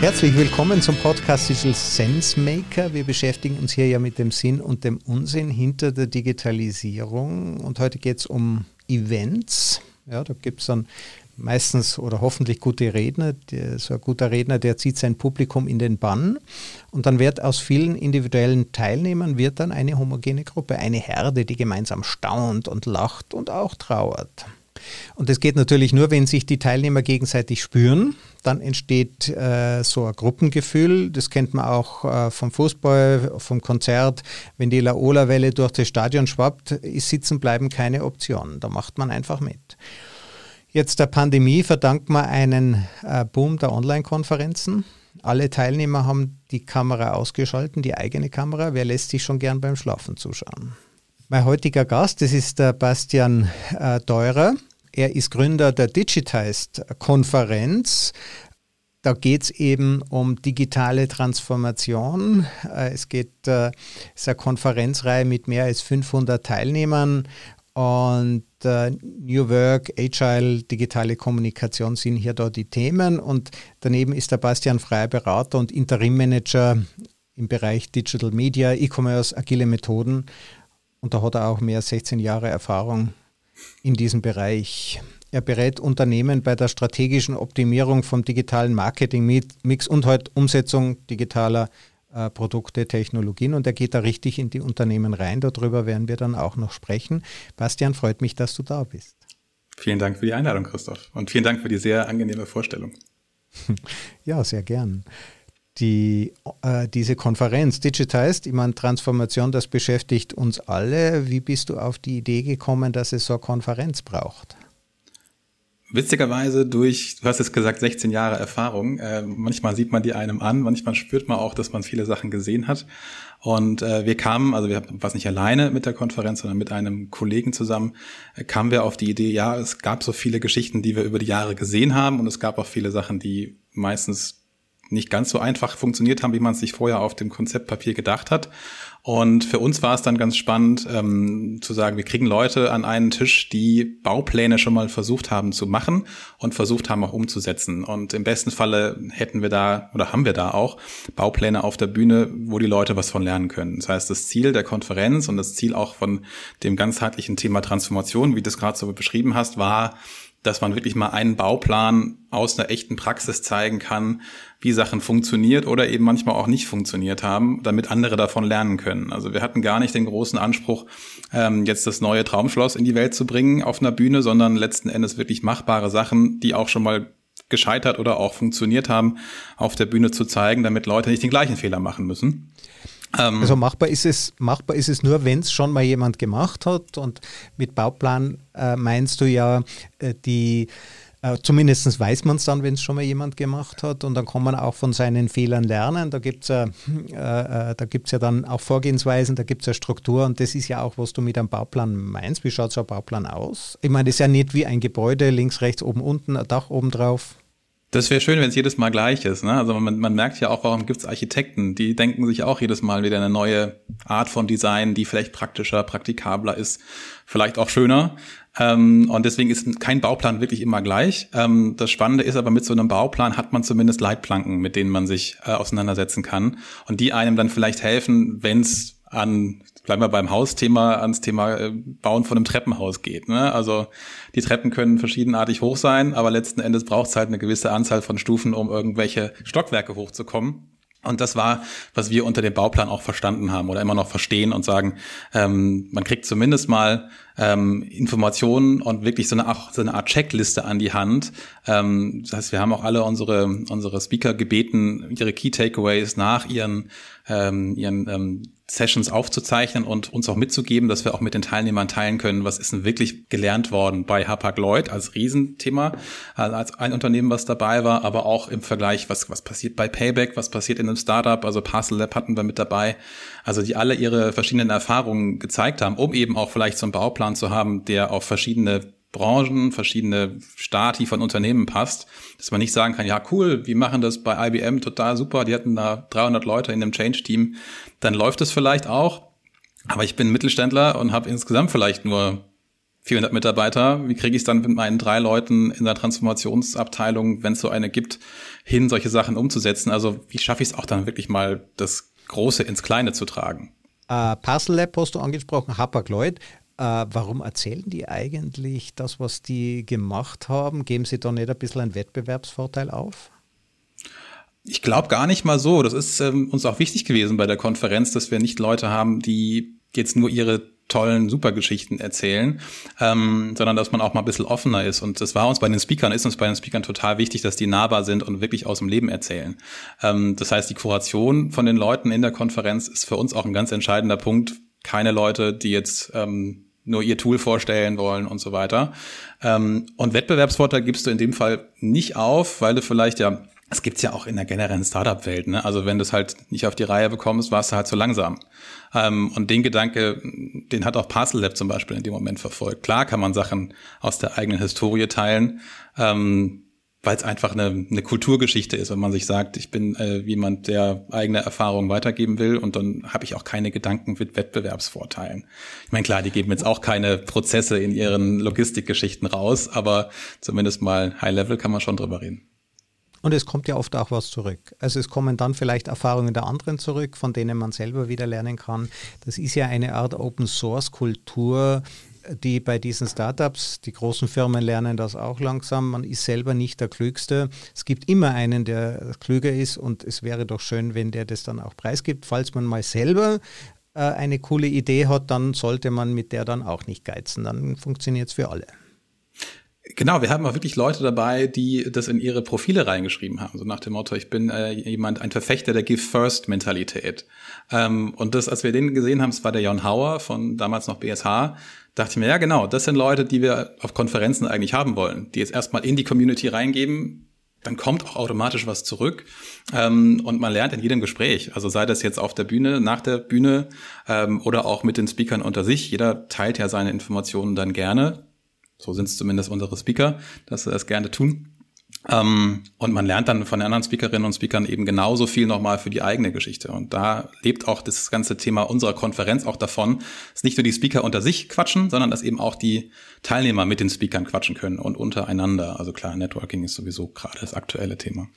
Herzlich willkommen zum Podcast Digital Sense Maker. Wir beschäftigen uns hier ja mit dem Sinn und dem Unsinn hinter der Digitalisierung. Und heute geht es um Events. Ja, da gibt es dann meistens oder hoffentlich gute Redner. Der, so ein guter Redner, der zieht sein Publikum in den Bann. Und dann wird aus vielen individuellen Teilnehmern wird dann eine homogene Gruppe, eine Herde, die gemeinsam staunt und lacht und auch trauert. Und das geht natürlich nur, wenn sich die Teilnehmer gegenseitig spüren. Dann entsteht äh, so ein Gruppengefühl. Das kennt man auch äh, vom Fußball, vom Konzert. Wenn die Laola-Welle durch das Stadion schwappt, ist Sitzen bleiben keine Option. Da macht man einfach mit. Jetzt der Pandemie verdankt man einen äh, Boom der Online-Konferenzen. Alle Teilnehmer haben die Kamera ausgeschalten, die eigene Kamera. Wer lässt sich schon gern beim Schlafen zuschauen? Mein heutiger Gast, das ist der Bastian äh, Teurer. Er ist Gründer der Digitized-Konferenz. Da geht es eben um digitale Transformation. Äh, es geht, äh, es ist eine Konferenzreihe mit mehr als 500 Teilnehmern und äh, New Work, Agile, digitale Kommunikation sind hier da die Themen. Und daneben ist der Bastian freier Berater und Interimmanager im Bereich Digital Media, E-Commerce, agile Methoden. Und da hat er auch mehr als 16 Jahre Erfahrung in diesem Bereich. Er berät Unternehmen bei der strategischen Optimierung vom digitalen Marketing-Mix und halt Umsetzung digitaler äh, Produkte, Technologien und er geht da richtig in die Unternehmen rein. Darüber werden wir dann auch noch sprechen. Bastian, freut mich, dass du da bist. Vielen Dank für die Einladung, Christoph. Und vielen Dank für die sehr angenehme Vorstellung. Ja, sehr gern die, äh, diese Konferenz Digitized, ich meine, Transformation, das beschäftigt uns alle. Wie bist du auf die Idee gekommen, dass es so eine Konferenz braucht? Witzigerweise durch, du hast jetzt gesagt, 16 Jahre Erfahrung. Äh, manchmal sieht man die einem an, manchmal spürt man auch, dass man viele Sachen gesehen hat. Und äh, wir kamen, also wir waren nicht alleine mit der Konferenz, sondern mit einem Kollegen zusammen, äh, kamen wir auf die Idee, ja, es gab so viele Geschichten, die wir über die Jahre gesehen haben und es gab auch viele Sachen, die meistens nicht ganz so einfach funktioniert haben, wie man es sich vorher auf dem Konzeptpapier gedacht hat. Und für uns war es dann ganz spannend ähm, zu sagen, wir kriegen Leute an einen Tisch, die Baupläne schon mal versucht haben zu machen und versucht haben auch umzusetzen. Und im besten Falle hätten wir da oder haben wir da auch Baupläne auf der Bühne, wo die Leute was von lernen können. Das heißt, das Ziel der Konferenz und das Ziel auch von dem ganzheitlichen Thema Transformation, wie du es gerade so beschrieben hast, war, dass man wirklich mal einen Bauplan aus einer echten Praxis zeigen kann, wie Sachen funktioniert oder eben manchmal auch nicht funktioniert haben, damit andere davon lernen können. Also wir hatten gar nicht den großen Anspruch, ähm, jetzt das neue Traumschloss in die Welt zu bringen auf einer Bühne, sondern letzten Endes wirklich machbare Sachen, die auch schon mal gescheitert oder auch funktioniert haben, auf der Bühne zu zeigen, damit Leute nicht den gleichen Fehler machen müssen. Ähm, also machbar ist es, machbar ist es nur, wenn es schon mal jemand gemacht hat. Und mit Bauplan äh, meinst du ja äh, die äh, Zumindest weiß man es dann, wenn es schon mal jemand gemacht hat und dann kann man auch von seinen Fehlern lernen. Da gibt es ja, äh, äh, da ja dann auch Vorgehensweisen, da gibt es ja Struktur und das ist ja auch, was du mit einem Bauplan meinst. Wie schaut so ein Bauplan aus? Ich meine, das ist ja nicht wie ein Gebäude, links, rechts, oben, unten, ein Dach oben drauf. Das wäre schön, wenn es jedes Mal gleich ist. Ne? Also man, man merkt ja auch, warum gibt es Architekten? Die denken sich auch jedes Mal wieder eine neue Art von Design, die vielleicht praktischer, praktikabler ist, vielleicht auch schöner. Ähm, und deswegen ist kein Bauplan wirklich immer gleich. Ähm, das Spannende ist aber, mit so einem Bauplan hat man zumindest Leitplanken, mit denen man sich äh, auseinandersetzen kann und die einem dann vielleicht helfen, wenn es an, bleiben wir beim Hausthema, ans Thema äh, Bauen von einem Treppenhaus geht. Ne? Also die Treppen können verschiedenartig hoch sein, aber letzten Endes braucht es halt eine gewisse Anzahl von Stufen, um irgendwelche Stockwerke hochzukommen. Und das war, was wir unter dem Bauplan auch verstanden haben oder immer noch verstehen und sagen, ähm, man kriegt zumindest mal ähm, Informationen und wirklich so eine, so eine Art Checkliste an die Hand. Ähm, das heißt, wir haben auch alle unsere, unsere Speaker gebeten, ihre Key Takeaways nach ihren, ähm, ihren ähm, Sessions aufzuzeichnen und uns auch mitzugeben, dass wir auch mit den Teilnehmern teilen können, was ist denn wirklich gelernt worden bei Hapag Lloyd als Riesenthema, als ein Unternehmen, was dabei war, aber auch im Vergleich, was, was passiert bei Payback, was passiert in einem Startup, also Parcel Lab hatten wir mit dabei, also die alle ihre verschiedenen Erfahrungen gezeigt haben, um eben auch vielleicht so einen Bauplan zu haben, der auf verschiedene Branchen, verschiedene Stati von Unternehmen passt, dass man nicht sagen kann, ja cool, wir machen das bei IBM total super, die hatten da 300 Leute in dem Change-Team, dann läuft es vielleicht auch, aber ich bin Mittelständler und habe insgesamt vielleicht nur 400 Mitarbeiter. Wie kriege ich es dann mit meinen drei Leuten in der Transformationsabteilung, wenn es so eine gibt, hin, solche Sachen umzusetzen? Also wie schaffe ich es auch dann wirklich mal, das Große ins Kleine zu tragen? Äh, Parcel Lab hast du angesprochen, Hapag-Lloyd. Äh, warum erzählen die eigentlich das, was die gemacht haben? Geben sie da nicht ein bisschen einen Wettbewerbsvorteil auf? Ich glaube gar nicht mal so. Das ist ähm, uns auch wichtig gewesen bei der Konferenz, dass wir nicht Leute haben, die jetzt nur ihre tollen Supergeschichten erzählen, ähm, sondern dass man auch mal ein bisschen offener ist. Und das war uns bei den Speakern, ist uns bei den Speakern total wichtig, dass die nahbar sind und wirklich aus dem Leben erzählen. Ähm, das heißt, die Kuration von den Leuten in der Konferenz ist für uns auch ein ganz entscheidender Punkt. Keine Leute, die jetzt ähm, nur ihr Tool vorstellen wollen und so weiter. Ähm, und Wettbewerbsvorteil gibst du in dem Fall nicht auf, weil du vielleicht ja es gibt's ja auch in der generellen Startup-Welt. Ne? Also wenn du es halt nicht auf die Reihe bekommst, warst du halt zu langsam. Ähm, und den Gedanke, den hat auch Parcel Lab zum Beispiel in dem Moment verfolgt. Klar kann man Sachen aus der eigenen Historie teilen, ähm, weil es einfach eine, eine Kulturgeschichte ist, wenn man sich sagt, ich bin äh, jemand, der eigene Erfahrungen weitergeben will und dann habe ich auch keine Gedanken mit Wettbewerbsvorteilen. Ich meine, klar, die geben jetzt auch keine Prozesse in ihren Logistikgeschichten raus, aber zumindest mal High Level kann man schon drüber reden. Und es kommt ja oft auch was zurück. Also es kommen dann vielleicht Erfahrungen der anderen zurück, von denen man selber wieder lernen kann. Das ist ja eine Art Open Source Kultur, die bei diesen Startups, die großen Firmen lernen das auch langsam. Man ist selber nicht der Klügste. Es gibt immer einen, der klüger ist und es wäre doch schön, wenn der das dann auch preisgibt. Falls man mal selber äh, eine coole Idee hat, dann sollte man mit der dann auch nicht geizen. Dann funktioniert es für alle. Genau, wir haben auch wirklich Leute dabei, die das in ihre Profile reingeschrieben haben. So nach dem Motto, ich bin äh, jemand, ein Verfechter der Give First Mentalität. Ähm, und das, als wir den gesehen haben, es war der Jon Hauer von damals noch BSH, dachte ich mir, ja genau, das sind Leute, die wir auf Konferenzen eigentlich haben wollen, die jetzt erstmal in die Community reingeben, dann kommt auch automatisch was zurück ähm, und man lernt in jedem Gespräch. Also sei das jetzt auf der Bühne, nach der Bühne ähm, oder auch mit den Speakern unter sich. Jeder teilt ja seine Informationen dann gerne so sind es zumindest unsere Speaker, dass sie das gerne tun. Ähm, und man lernt dann von den anderen Speakerinnen und Speakern eben genauso viel nochmal für die eigene Geschichte. Und da lebt auch das ganze Thema unserer Konferenz auch davon, dass nicht nur die Speaker unter sich quatschen, sondern dass eben auch die Teilnehmer mit den Speakern quatschen können und untereinander. Also klar, Networking ist sowieso gerade das aktuelle Thema.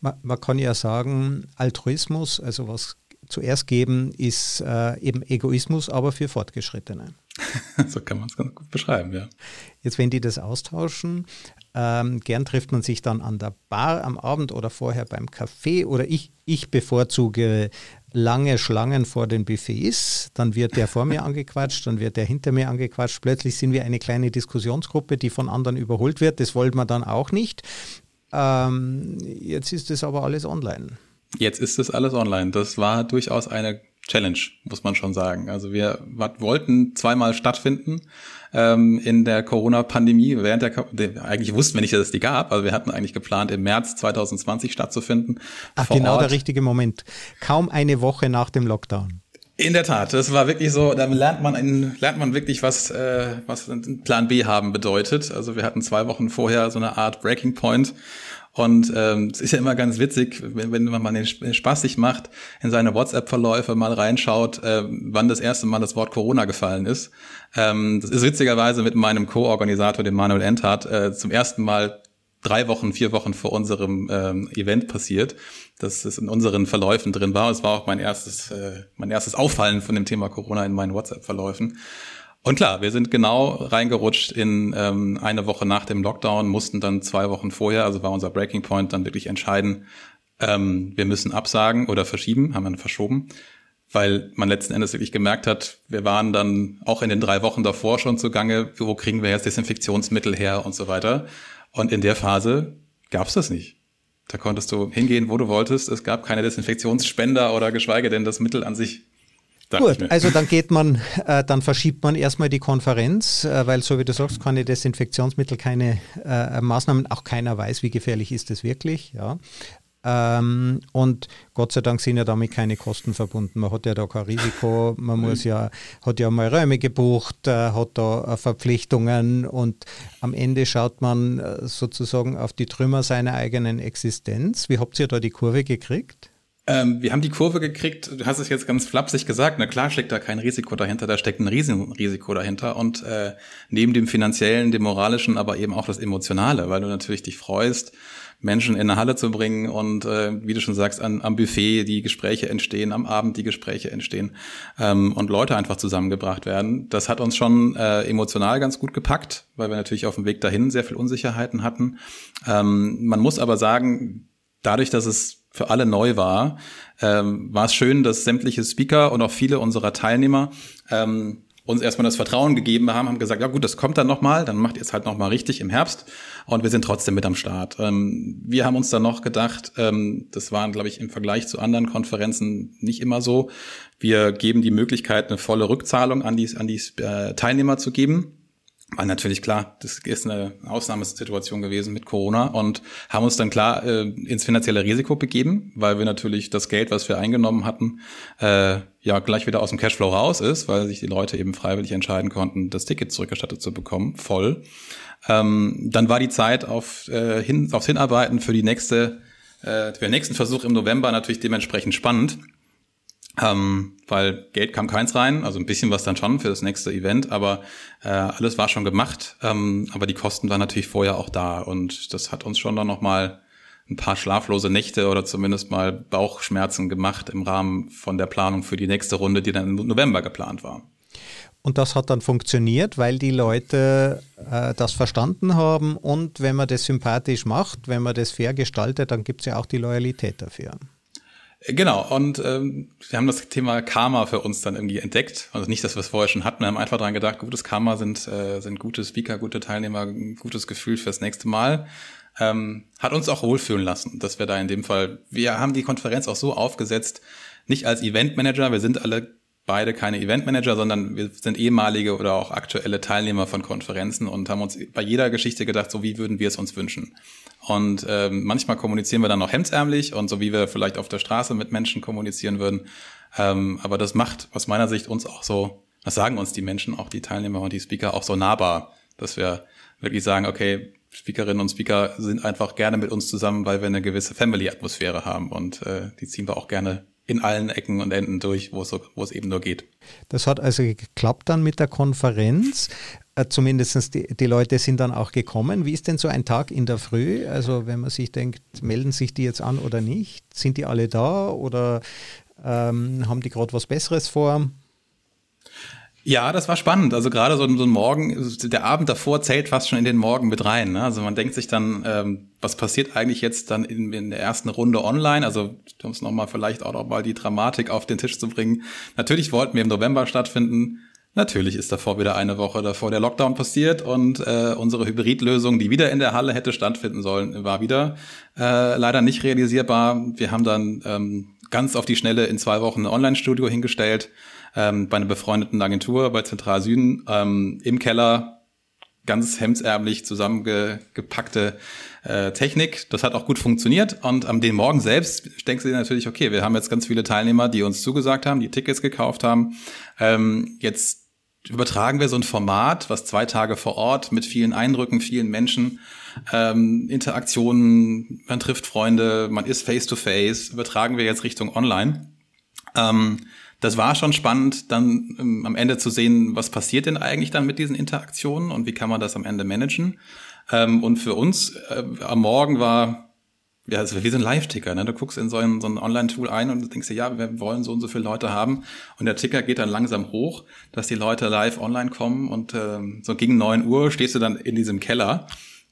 Man, man kann ja sagen, Altruismus, also was zuerst geben, ist äh, eben Egoismus, aber für Fortgeschrittene. so kann man es ganz gut beschreiben, ja. Jetzt, wenn die das austauschen, ähm, gern trifft man sich dann an der Bar am Abend oder vorher beim Café oder ich, ich bevorzuge lange Schlangen vor den Buffets, dann wird der vor mir angequatscht, dann wird der hinter mir angequatscht. Plötzlich sind wir eine kleine Diskussionsgruppe, die von anderen überholt wird. Das wollen wir dann auch nicht. Ähm, jetzt ist das aber alles online. Jetzt ist das alles online. Das war durchaus eine Challenge, muss man schon sagen. Also wir wollten zweimal stattfinden ähm, in der Corona-Pandemie. Während der eigentlich wussten wir nicht, dass es die gab. Also wir hatten eigentlich geplant, im März 2020 stattzufinden. Ach, genau Ort. der richtige Moment. Kaum eine Woche nach dem Lockdown. In der Tat, das war wirklich so, da lernt man in, lernt man wirklich, was, äh, was Plan B haben bedeutet. Also wir hatten zwei Wochen vorher so eine Art Breaking Point und ähm, es ist ja immer ganz witzig, wenn, wenn man mal den Spaß sich macht, in seine WhatsApp-Verläufe mal reinschaut, äh, wann das erste Mal das Wort Corona gefallen ist. Ähm, das ist witzigerweise mit meinem Co-Organisator, dem Manuel Enthardt, äh, zum ersten Mal drei Wochen, vier Wochen vor unserem ähm, Event passiert, dass es in unseren Verläufen drin war. Es war auch mein erstes, äh, mein erstes Auffallen von dem Thema Corona in meinen WhatsApp-Verläufen. Und klar, wir sind genau reingerutscht in ähm, eine Woche nach dem Lockdown, mussten dann zwei Wochen vorher, also war unser Breaking Point, dann wirklich entscheiden, ähm, wir müssen absagen oder verschieben, haben wir verschoben, weil man letzten Endes wirklich gemerkt hat, wir waren dann auch in den drei Wochen davor schon zugange, wo kriegen wir jetzt Desinfektionsmittel her und so weiter. Und in der Phase gab es das nicht. Da konntest du hingehen, wo du wolltest. Es gab keine Desinfektionsspender oder geschweige denn das Mittel an sich Gut, also dann geht man, äh, dann verschiebt man erstmal die Konferenz, äh, weil so wie du sagst, keine Desinfektionsmittel, keine äh, Maßnahmen, auch keiner weiß, wie gefährlich ist es wirklich. Ja. Ähm, und Gott sei Dank sind ja damit keine Kosten verbunden. Man hat ja da kein Risiko, man muss ja, hat ja mal Räume gebucht, äh, hat da äh, Verpflichtungen und am Ende schaut man äh, sozusagen auf die Trümmer seiner eigenen Existenz. Wie habt ihr da die Kurve gekriegt? Ähm, wir haben die Kurve gekriegt, du hast es jetzt ganz flapsig gesagt, na klar steckt da kein Risiko dahinter, da steckt ein Riesenrisiko dahinter und äh, neben dem finanziellen, dem moralischen, aber eben auch das emotionale, weil du natürlich dich freust, Menschen in eine Halle zu bringen und äh, wie du schon sagst, an, am Buffet die Gespräche entstehen, am Abend die Gespräche entstehen ähm, und Leute einfach zusammengebracht werden. Das hat uns schon äh, emotional ganz gut gepackt, weil wir natürlich auf dem Weg dahin sehr viel Unsicherheiten hatten. Ähm, man muss aber sagen, dadurch, dass es für alle neu war, ähm, war es schön, dass sämtliche Speaker und auch viele unserer Teilnehmer ähm, uns erstmal das Vertrauen gegeben haben, haben gesagt, ja gut, das kommt dann nochmal, dann macht ihr es halt nochmal richtig im Herbst und wir sind trotzdem mit am Start. Ähm, wir haben uns dann noch gedacht, ähm, das waren, glaube ich, im Vergleich zu anderen Konferenzen nicht immer so. Wir geben die Möglichkeit, eine volle Rückzahlung an die, an die äh, Teilnehmer zu geben. Weil natürlich klar, das ist eine Ausnahmesituation gewesen mit Corona und haben uns dann klar äh, ins finanzielle Risiko begeben, weil wir natürlich das Geld, was wir eingenommen hatten, äh, ja gleich wieder aus dem Cashflow raus ist, weil sich die Leute eben freiwillig entscheiden konnten, das Ticket zurückerstattet zu bekommen, voll. Ähm, dann war die Zeit auf, äh, hin, aufs Hinarbeiten für die nächste, äh, für den nächsten Versuch im November natürlich dementsprechend spannend ähm, weil Geld kam keins rein, also ein bisschen was dann schon für das nächste Event, aber äh, alles war schon gemacht, ähm, aber die Kosten waren natürlich vorher auch da und das hat uns schon dann nochmal ein paar schlaflose Nächte oder zumindest mal Bauchschmerzen gemacht im Rahmen von der Planung für die nächste Runde, die dann im November geplant war. Und das hat dann funktioniert, weil die Leute äh, das verstanden haben und wenn man das sympathisch macht, wenn man das fair gestaltet, dann gibt es ja auch die Loyalität dafür. Genau, und ähm, wir haben das Thema Karma für uns dann irgendwie entdeckt. Also nicht, dass wir es vorher schon hatten, wir haben einfach dran gedacht, gutes Karma sind, äh, sind gute Speaker, gute Teilnehmer, gutes Gefühl fürs nächste Mal. Ähm, hat uns auch wohlfühlen lassen, dass wir da in dem Fall, wir haben die Konferenz auch so aufgesetzt, nicht als Eventmanager, wir sind alle beide keine Eventmanager, sondern wir sind ehemalige oder auch aktuelle Teilnehmer von Konferenzen und haben uns bei jeder Geschichte gedacht, so wie würden wir es uns wünschen. Und ähm, manchmal kommunizieren wir dann noch hemdsärmlich und so wie wir vielleicht auf der Straße mit Menschen kommunizieren würden. Ähm, aber das macht aus meiner Sicht uns auch so, das sagen uns die Menschen, auch die Teilnehmer und die Speaker auch so nahbar, dass wir wirklich sagen, okay, Speakerinnen und Speaker sind einfach gerne mit uns zusammen, weil wir eine gewisse Family-Atmosphäre haben und äh, die ziehen wir auch gerne in allen Ecken und Enden durch, wo es, so, wo es eben nur geht. Das hat also geklappt dann mit der Konferenz. Äh, zumindest die, die Leute sind dann auch gekommen. Wie ist denn so ein Tag in der Früh? Also wenn man sich denkt, melden sich die jetzt an oder nicht? Sind die alle da oder ähm, haben die gerade was Besseres vor? Ja, das war spannend. Also gerade so, so ein Morgen, der Abend davor zählt fast schon in den Morgen mit rein. Ne? Also man denkt sich dann, ähm, was passiert eigentlich jetzt dann in, in der ersten Runde online? Also um es nochmal vielleicht auch noch mal die Dramatik auf den Tisch zu bringen. Natürlich wollten wir im November stattfinden. Natürlich ist davor wieder eine Woche davor der Lockdown passiert und äh, unsere Hybridlösung, die wieder in der Halle hätte stattfinden sollen, war wieder äh, leider nicht realisierbar. Wir haben dann ähm, ganz auf die Schnelle in zwei Wochen ein Online-Studio hingestellt ähm, bei einer befreundeten Agentur bei Zentral Süden ähm, im Keller ganz hemdsärmlich zusammengepackte äh, Technik. Das hat auch gut funktioniert. Und am den Morgen selbst denkst du dir natürlich, okay, wir haben jetzt ganz viele Teilnehmer, die uns zugesagt haben, die Tickets gekauft haben. Ähm, jetzt übertragen wir so ein Format, was zwei Tage vor Ort mit vielen Eindrücken, vielen Menschen, ähm, Interaktionen, man trifft Freunde, man ist face to face, übertragen wir jetzt Richtung Online. Ähm, das war schon spannend, dann ähm, am Ende zu sehen, was passiert denn eigentlich dann mit diesen Interaktionen und wie kann man das am Ende managen. Ähm, und für uns äh, am Morgen war, ja, also wie so ein Live-Ticker. Ne? Du guckst in so ein, so ein Online-Tool ein und denkst dir, ja, wir wollen so und so viele Leute haben. Und der Ticker geht dann langsam hoch, dass die Leute live online kommen. Und ähm, so gegen neun Uhr stehst du dann in diesem Keller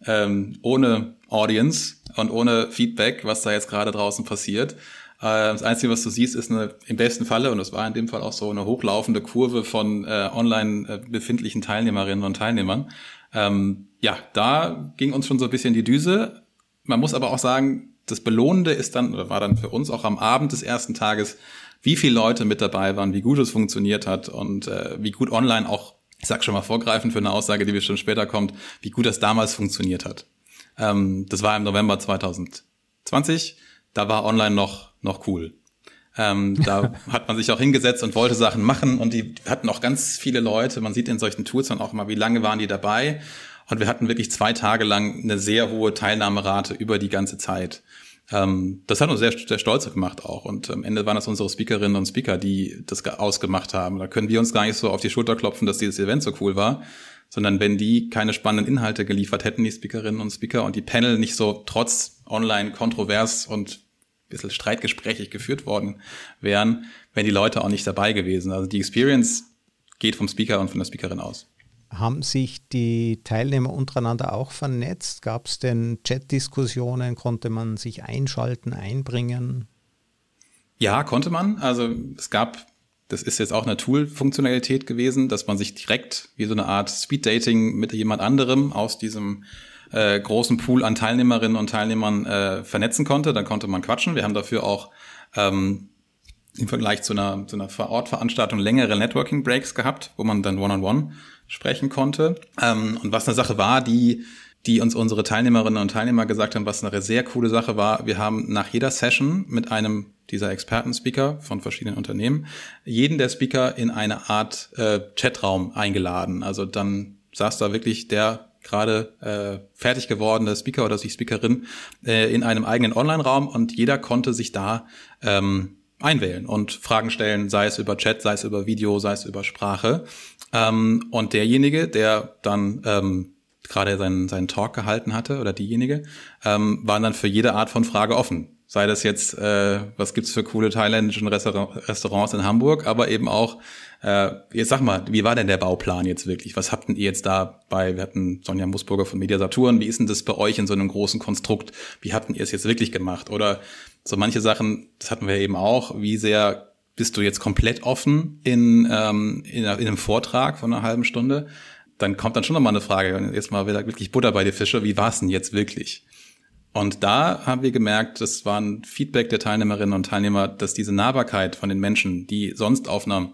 ähm, ohne Audience und ohne Feedback, was da jetzt gerade draußen passiert. Äh, das Einzige, was du siehst, ist eine, im besten Falle, und das war in dem Fall auch so, eine hochlaufende Kurve von äh, online äh, befindlichen Teilnehmerinnen und Teilnehmern. Ähm, ja, da ging uns schon so ein bisschen die Düse. Man muss aber auch sagen, das Belohnende ist dann, oder war dann für uns auch am Abend des ersten Tages, wie viele Leute mit dabei waren, wie gut es funktioniert hat und äh, wie gut online auch, ich sag schon mal vorgreifend für eine Aussage, die bestimmt später kommt, wie gut das damals funktioniert hat. Ähm, das war im November 2020. Da war online noch noch cool. Ähm, da hat man sich auch hingesetzt und wollte Sachen machen und die hatten auch ganz viele Leute. Man sieht in solchen Tools dann auch mal, wie lange waren die dabei. Und wir hatten wirklich zwei Tage lang eine sehr hohe Teilnahmerate über die ganze Zeit. Ähm, das hat uns sehr, sehr stolz gemacht auch. Und am Ende waren das unsere Speakerinnen und Speaker, die das ausgemacht haben. Da können wir uns gar nicht so auf die Schulter klopfen, dass dieses Event so cool war, sondern wenn die keine spannenden Inhalte geliefert hätten, die Speakerinnen und Speaker, und die Panel nicht so trotz online kontrovers und ein bisschen streitgesprächig geführt worden wären, wären die Leute auch nicht dabei gewesen. Also die Experience geht vom Speaker und von der Speakerin aus. Haben sich die Teilnehmer untereinander auch vernetzt? Gab es denn Chat-Diskussionen? Konnte man sich einschalten, einbringen? Ja, konnte man. Also es gab, das ist jetzt auch eine Tool-Funktionalität gewesen, dass man sich direkt wie so eine Art Speed-Dating mit jemand anderem aus diesem äh, großen Pool an Teilnehmerinnen und Teilnehmern äh, vernetzen konnte. Dann konnte man quatschen. Wir haben dafür auch ähm, im Vergleich zu einer, zu einer Vorortveranstaltung längere Networking Breaks gehabt, wo man dann one-on-one -on -one sprechen konnte. Ähm, und was eine Sache war, die, die uns unsere Teilnehmerinnen und Teilnehmer gesagt haben, was eine sehr coole Sache war, wir haben nach jeder Session mit einem dieser Experten-Speaker von verschiedenen Unternehmen jeden der Speaker in eine Art äh, Chatraum eingeladen. Also dann saß da wirklich der gerade äh, fertig gewordene Speaker oder die Speakerin äh, in einem eigenen Online-Raum und jeder konnte sich da ähm, einwählen und Fragen stellen, sei es über Chat, sei es über Video, sei es über Sprache. Ähm, und derjenige, der dann ähm, gerade seinen, seinen Talk gehalten hatte oder diejenige, ähm, waren dann für jede Art von Frage offen. Sei das jetzt, äh, was gibt's für coole thailändische Restaurants in Hamburg, aber eben auch, äh, jetzt sag mal, wie war denn der Bauplan jetzt wirklich? Was habt ihr jetzt da bei, wir hatten Sonja Musburger von Media Saturn, wie ist denn das bei euch in so einem großen Konstrukt? Wie habt ihr es jetzt wirklich gemacht? Oder so manche Sachen, das hatten wir eben auch, wie sehr bist du jetzt komplett offen in, ähm, in, in einem Vortrag von einer halben Stunde? Dann kommt dann schon nochmal eine Frage, jetzt mal wieder wirklich Butter bei die Fische, wie war es denn jetzt wirklich? Und da haben wir gemerkt, das war ein Feedback der Teilnehmerinnen und Teilnehmer, dass diese Nahbarkeit von den Menschen, die sonst auf einer,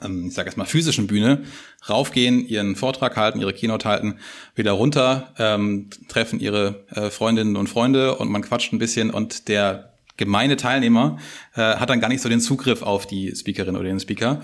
ähm, ich sage jetzt mal physischen Bühne raufgehen, ihren Vortrag halten, ihre Keynote halten, wieder runter, ähm, treffen ihre äh, Freundinnen und Freunde und man quatscht ein bisschen und der gemeine Teilnehmer äh, hat dann gar nicht so den Zugriff auf die Speakerin oder den Speaker.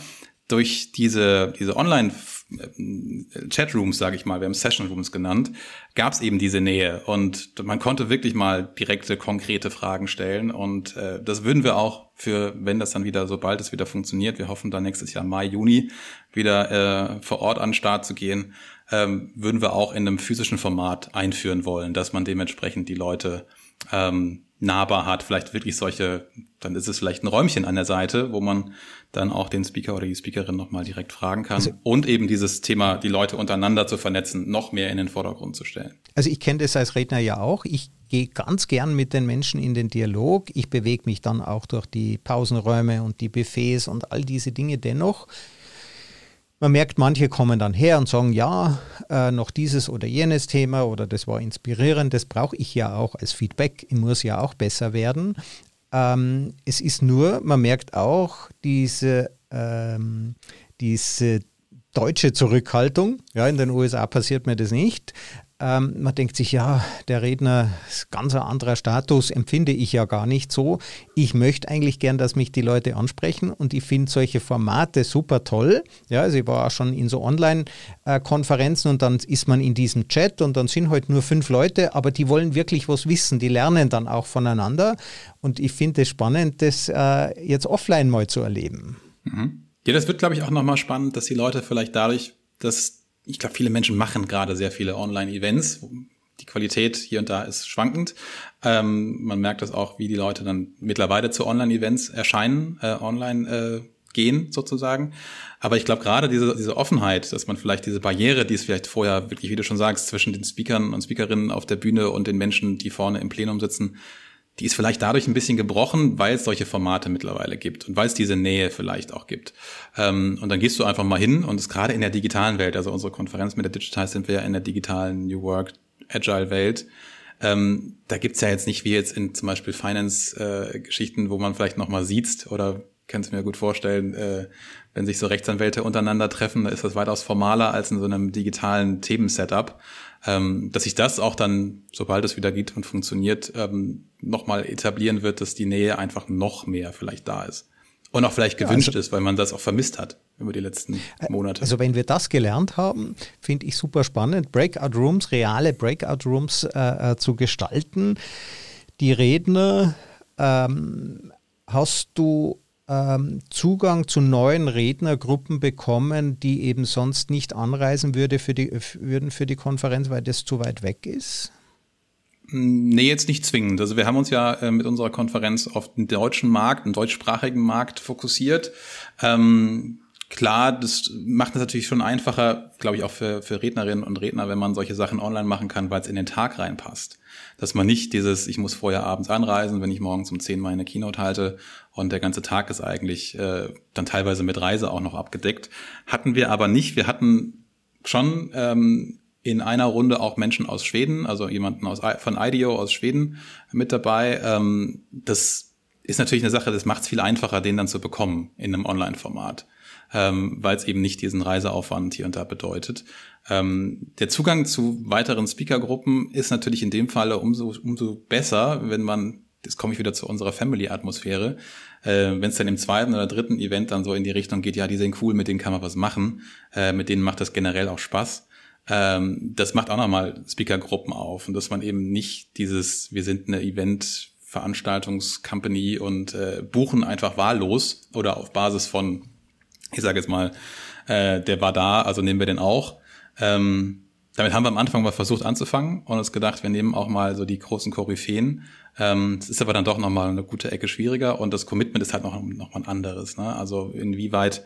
Durch diese, diese Online- äh, sage ich mal, wir haben Session Rooms genannt, gab es eben diese Nähe und man konnte wirklich mal direkte, konkrete Fragen stellen und äh, das würden wir auch für, wenn das dann wieder, sobald es wieder funktioniert, wir hoffen dann nächstes Jahr Mai, Juni wieder äh, vor Ort an den Start zu gehen, ähm, würden wir auch in einem physischen Format einführen wollen, dass man dementsprechend die Leute ähm, nahbar hat, vielleicht wirklich solche, dann ist es vielleicht ein Räumchen an der Seite, wo man dann auch den Speaker oder die Speakerin nochmal direkt fragen kann also, und eben dieses Thema, die Leute untereinander zu vernetzen, noch mehr in den Vordergrund zu stellen. Also ich kenne das als Redner ja auch. Ich gehe ganz gern mit den Menschen in den Dialog. Ich bewege mich dann auch durch die Pausenräume und die Buffets und all diese Dinge dennoch man merkt, manche kommen dann her und sagen, ja, äh, noch dieses oder jenes Thema oder das war inspirierend, das brauche ich ja auch als Feedback, ich muss ja auch besser werden. Ähm, es ist nur, man merkt auch diese, ähm, diese deutsche Zurückhaltung. Ja, in den USA passiert mir das nicht. Ähm, man denkt sich, ja, der Redner ist ganz ein anderer Status, empfinde ich ja gar nicht so. Ich möchte eigentlich gern, dass mich die Leute ansprechen und ich finde solche Formate super toll. Ja, also ich war auch schon in so Online-Konferenzen und dann ist man in diesem Chat und dann sind halt nur fünf Leute, aber die wollen wirklich was wissen, die lernen dann auch voneinander und ich finde es spannend, das äh, jetzt offline mal zu erleben. Mhm. Ja, das wird, glaube ich, auch nochmal spannend, dass die Leute vielleicht dadurch, dass ich glaube, viele Menschen machen gerade sehr viele Online-Events. Die Qualität hier und da ist schwankend. Ähm, man merkt das auch, wie die Leute dann mittlerweile zu Online-Events erscheinen, äh, online äh, gehen sozusagen. Aber ich glaube gerade diese, diese Offenheit, dass man vielleicht diese Barriere, die es vielleicht vorher wirklich, wie du schon sagst, zwischen den Speakern und Speakerinnen auf der Bühne und den Menschen, die vorne im Plenum sitzen, die ist vielleicht dadurch ein bisschen gebrochen, weil es solche Formate mittlerweile gibt und weil es diese Nähe vielleicht auch gibt. Ähm, und dann gehst du einfach mal hin und es gerade in der digitalen Welt, also unsere Konferenz mit der Digitize sind wir ja in der digitalen New Work Agile Welt. Ähm, da gibt's ja jetzt nicht wie jetzt in zum Beispiel Finance-Geschichten, äh, wo man vielleicht nochmal sieht oder kannst mir gut vorstellen, äh, wenn sich so Rechtsanwälte untereinander treffen, da ist das weitaus formaler als in so einem digitalen Themensetup ähm, dass sich das auch dann, sobald es wieder geht und funktioniert, ähm, nochmal etablieren wird, dass die Nähe einfach noch mehr vielleicht da ist. Und auch vielleicht gewünscht ja, also, ist, weil man das auch vermisst hat über die letzten Monate. Also wenn wir das gelernt haben, finde ich super spannend, Breakout Rooms, reale Breakout Rooms äh, äh, zu gestalten die Redner, ähm, hast du ähm, Zugang zu neuen Rednergruppen bekommen, die eben sonst nicht anreisen würde für die, würden für die Konferenz, weil das zu weit weg ist? Nee, jetzt nicht zwingend. Also wir haben uns ja äh, mit unserer Konferenz auf den deutschen Markt, den deutschsprachigen Markt fokussiert. Ähm, klar, das macht es natürlich schon einfacher, glaube ich, auch für, für Rednerinnen und Redner, wenn man solche Sachen online machen kann, weil es in den Tag reinpasst. Dass man nicht dieses, ich muss vorher abends anreisen, wenn ich morgens um 10 meine Keynote halte und der ganze Tag ist eigentlich äh, dann teilweise mit Reise auch noch abgedeckt. Hatten wir aber nicht. Wir hatten schon ähm, in einer Runde auch Menschen aus Schweden, also jemanden aus, von IDEO aus Schweden mit dabei. Ähm, das ist natürlich eine Sache, das macht es viel einfacher, den dann zu bekommen in einem Online-Format, ähm, weil es eben nicht diesen Reiseaufwand hier und da bedeutet. Ähm, der Zugang zu weiteren Speakergruppen ist natürlich in dem Falle umso, umso besser, wenn man, jetzt komme ich wieder zu unserer Family-Atmosphäre, äh, wenn es dann im zweiten oder dritten Event dann so in die Richtung geht, ja, die sind cool, mit denen kann man was machen, äh, mit denen macht das generell auch Spaß ähm, das macht auch nochmal Speakergruppen auf und dass man eben nicht dieses, wir sind eine Event Veranstaltungscompany und äh, buchen einfach wahllos oder auf Basis von, ich sage jetzt mal, äh, der war da, also nehmen wir den auch. Ähm, damit haben wir am Anfang mal versucht anzufangen und uns gedacht, wir nehmen auch mal so die großen Koryphäen. Ähm, ist aber dann doch nochmal eine gute Ecke schwieriger und das Commitment ist halt noch, noch mal ein anderes. Ne? Also inwieweit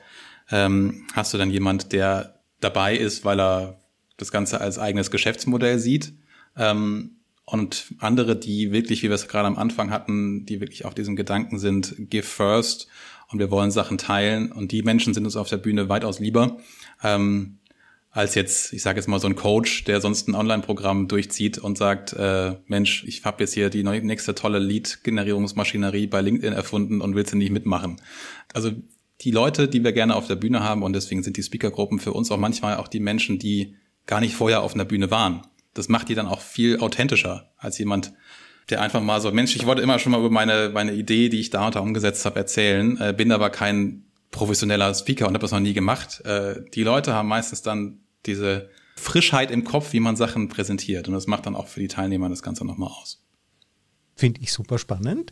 ähm, hast du dann jemand, der dabei ist, weil er das Ganze als eigenes Geschäftsmodell sieht. Ähm, und andere, die wirklich, wie wir es gerade am Anfang hatten, die wirklich auf diesem Gedanken sind, give first und wir wollen Sachen teilen. Und die Menschen sind uns auf der Bühne weitaus lieber. Ähm, als jetzt, ich sage jetzt mal so ein Coach, der sonst ein Online-Programm durchzieht und sagt, äh, Mensch, ich habe jetzt hier die nächste tolle Lead-Generierungsmaschinerie bei LinkedIn erfunden und willst du nicht mitmachen. Also die Leute, die wir gerne auf der Bühne haben und deswegen sind die Speakergruppen für uns auch manchmal auch die Menschen, die gar nicht vorher auf einer Bühne waren. Das macht die dann auch viel authentischer als jemand, der einfach mal so, Mensch, ich wollte immer schon mal über meine, meine Idee, die ich da und da umgesetzt habe, erzählen, äh, bin aber kein professioneller Speaker und habe das noch nie gemacht. Äh, die Leute haben meistens dann diese Frischheit im Kopf, wie man Sachen präsentiert. Und das macht dann auch für die Teilnehmer das Ganze nochmal aus. Finde ich super spannend.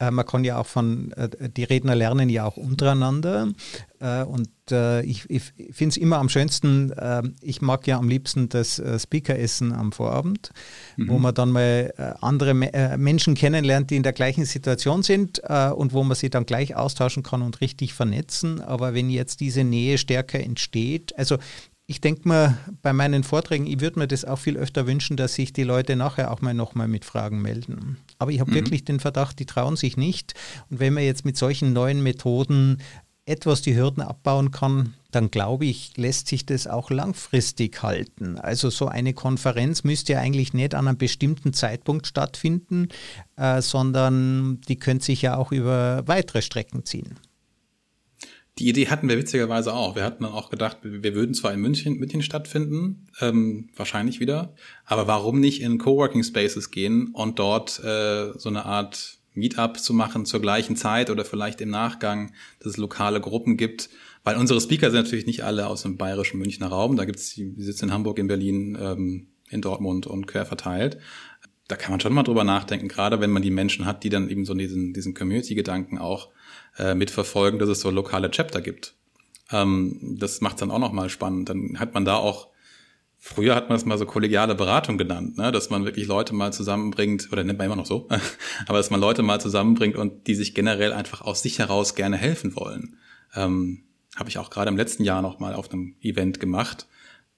Äh, man kann ja auch von, äh, die Redner lernen ja auch untereinander. Äh, und äh, ich, ich finde es immer am schönsten, äh, ich mag ja am liebsten das äh, Speakeressen am Vorabend, mhm. wo man dann mal andere Me Menschen kennenlernt, die in der gleichen Situation sind und wo man sie dann gleich austauschen kann und richtig vernetzen. Aber wenn jetzt diese Nähe stärker entsteht, also ich denke mal, bei meinen Vorträgen, ich würde mir das auch viel öfter wünschen, dass sich die Leute nachher auch mal nochmal mit Fragen melden. Aber ich habe mhm. wirklich den Verdacht, die trauen sich nicht. Und wenn man jetzt mit solchen neuen Methoden etwas die Hürden abbauen kann, dann glaube ich, lässt sich das auch langfristig halten. Also so eine Konferenz müsste ja eigentlich nicht an einem bestimmten Zeitpunkt stattfinden, äh, sondern die könnte sich ja auch über weitere Strecken ziehen. Die Idee hatten wir witzigerweise auch. Wir hatten dann auch gedacht, wir würden zwar in München, München stattfinden, ähm, wahrscheinlich wieder, aber warum nicht in Coworking Spaces gehen und dort äh, so eine Art Meetup zu machen zur gleichen Zeit oder vielleicht im Nachgang, dass es lokale Gruppen gibt. Weil unsere Speaker sind natürlich nicht alle aus dem bayerischen Münchner Raum. Da gibt's die, sitzen in Hamburg, in Berlin, ähm, in Dortmund und quer verteilt. Da kann man schon mal drüber nachdenken, gerade wenn man die Menschen hat, die dann eben so diesen, diesen Community-Gedanken auch äh, mitverfolgen, dass es so lokale Chapter gibt. Ähm, das macht dann auch nochmal spannend. Dann hat man da auch, früher hat man das mal so kollegiale Beratung genannt, ne? dass man wirklich Leute mal zusammenbringt, oder nennt man immer noch so, aber dass man Leute mal zusammenbringt und die sich generell einfach aus sich heraus gerne helfen wollen. Ähm, Habe ich auch gerade im letzten Jahr noch mal auf einem Event gemacht.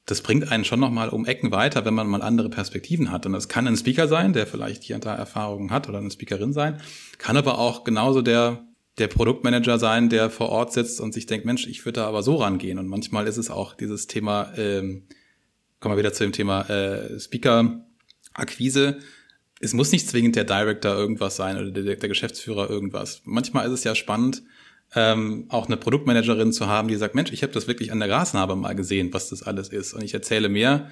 Das bringt einen schon noch mal um Ecken weiter, wenn man mal andere Perspektiven hat. Und das kann ein Speaker sein, der vielleicht hier und da Erfahrungen hat, oder eine Speakerin sein, kann aber auch genauso der der Produktmanager sein, der vor Ort sitzt und sich denkt, Mensch, ich würde da aber so rangehen. Und manchmal ist es auch dieses Thema, ähm, kommen wir wieder zu dem Thema äh, Speaker-Akquise. Es muss nicht zwingend der Director irgendwas sein oder der, der Geschäftsführer irgendwas. Manchmal ist es ja spannend, ähm, auch eine Produktmanagerin zu haben, die sagt, Mensch, ich habe das wirklich an der Grasnarbe mal gesehen, was das alles ist. Und ich erzähle mehr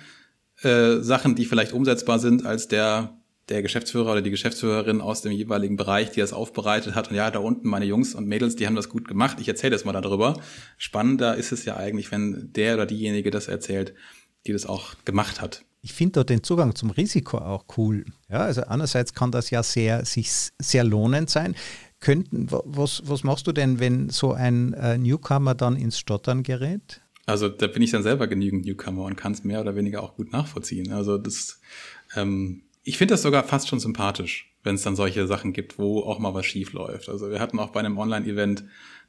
äh, Sachen, die vielleicht umsetzbar sind, als der der Geschäftsführer oder die Geschäftsführerin aus dem jeweiligen Bereich, die das aufbereitet hat. Und ja, da unten meine Jungs und Mädels, die haben das gut gemacht. Ich erzähle jetzt mal darüber. Spannender ist es ja eigentlich, wenn der oder diejenige das erzählt, die das auch gemacht hat. ich finde dort den Zugang zum Risiko auch cool. Ja, also einerseits kann das ja sehr, sich sehr lohnend sein. Könnten, was, was machst du denn, wenn so ein äh, Newcomer dann ins Stottern gerät? Also da bin ich dann selber genügend Newcomer und kann es mehr oder weniger auch gut nachvollziehen. Also das, ähm, ich finde das sogar fast schon sympathisch, wenn es dann solche Sachen gibt, wo auch mal was schief läuft. Also wir hatten auch bei einem Online-Event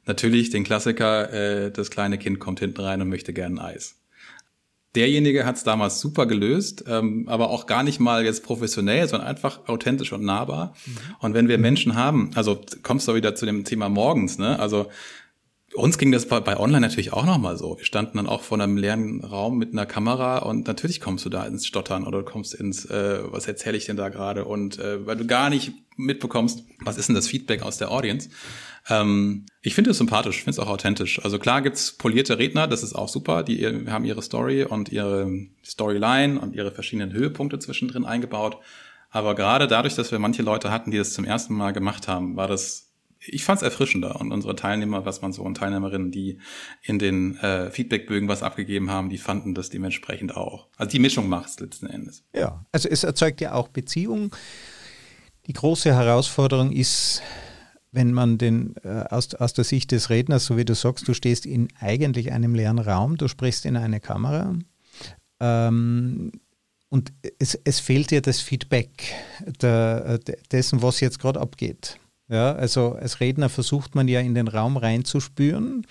natürlich den Klassiker, äh, das kleine Kind kommt hinten rein und möchte gerne Eis derjenige hat es damals super gelöst, ähm, aber auch gar nicht mal jetzt professionell, sondern einfach authentisch und nahbar. Mhm. Und wenn wir Menschen haben, also kommst du wieder zu dem Thema morgens, ne? Also uns ging das bei, bei Online natürlich auch nochmal so. Wir standen dann auch vor einem leeren Raum mit einer Kamera und natürlich kommst du da ins Stottern oder kommst ins, äh, was erzähle ich denn da gerade? Und äh, weil du gar nicht mitbekommst, was ist denn das Feedback aus der Audience? Ähm, ich finde es sympathisch, finde es auch authentisch. Also klar gibt's polierte Redner, das ist auch super. Die haben ihre Story und ihre Storyline und ihre verschiedenen Höhepunkte zwischendrin eingebaut. Aber gerade dadurch, dass wir manche Leute hatten, die das zum ersten Mal gemacht haben, war das, ich fand es erfrischender. Und unsere Teilnehmer, was man so und Teilnehmerinnen, die in den äh, Feedbackbögen was abgegeben haben, die fanden das dementsprechend auch. Also die Mischung macht's letzten Endes. Ja, also es erzeugt ja auch Beziehungen. Die große Herausforderung ist, wenn man den äh, aus, aus der Sicht des Redners, so wie du sagst, du stehst in eigentlich einem leeren Raum, du sprichst in eine Kamera ähm, und es, es fehlt dir das Feedback der, dessen, was jetzt gerade abgeht. Ja, also als Redner versucht man ja in den Raum reinzuspüren.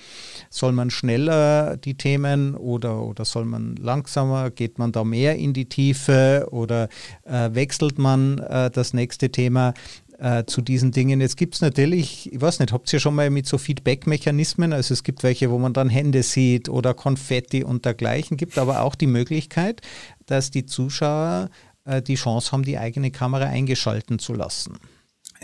Soll man schneller die Themen oder, oder soll man langsamer? Geht man da mehr in die Tiefe oder äh, wechselt man äh, das nächste Thema? äh, zu diesen Dingen. Jetzt gibt es natürlich, ich weiß nicht, habt ihr schon mal mit so Feedback-Mechanismen, also es gibt welche, wo man dann Hände sieht oder Konfetti und dergleichen, gibt aber auch die Möglichkeit, dass die Zuschauer äh, die Chance haben, die eigene Kamera eingeschalten zu lassen.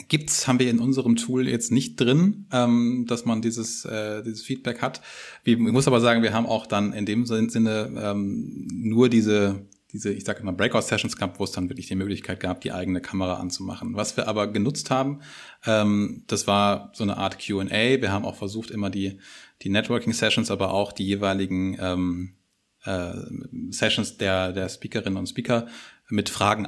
Gibt's, haben wir in unserem Tool jetzt nicht drin, ähm, dass man dieses, äh, dieses Feedback hat. Ich muss aber sagen, wir haben auch dann in dem Sinne ähm, nur diese diese, ich sage immer Breakout-Sessions gehabt, wo es dann wirklich die Möglichkeit gab, die eigene Kamera anzumachen. Was wir aber genutzt haben, ähm, das war so eine Art Q&A. Wir haben auch versucht, immer die, die Networking-Sessions, aber auch die jeweiligen ähm, äh, Sessions der, der Speakerinnen und Speaker mit Fragen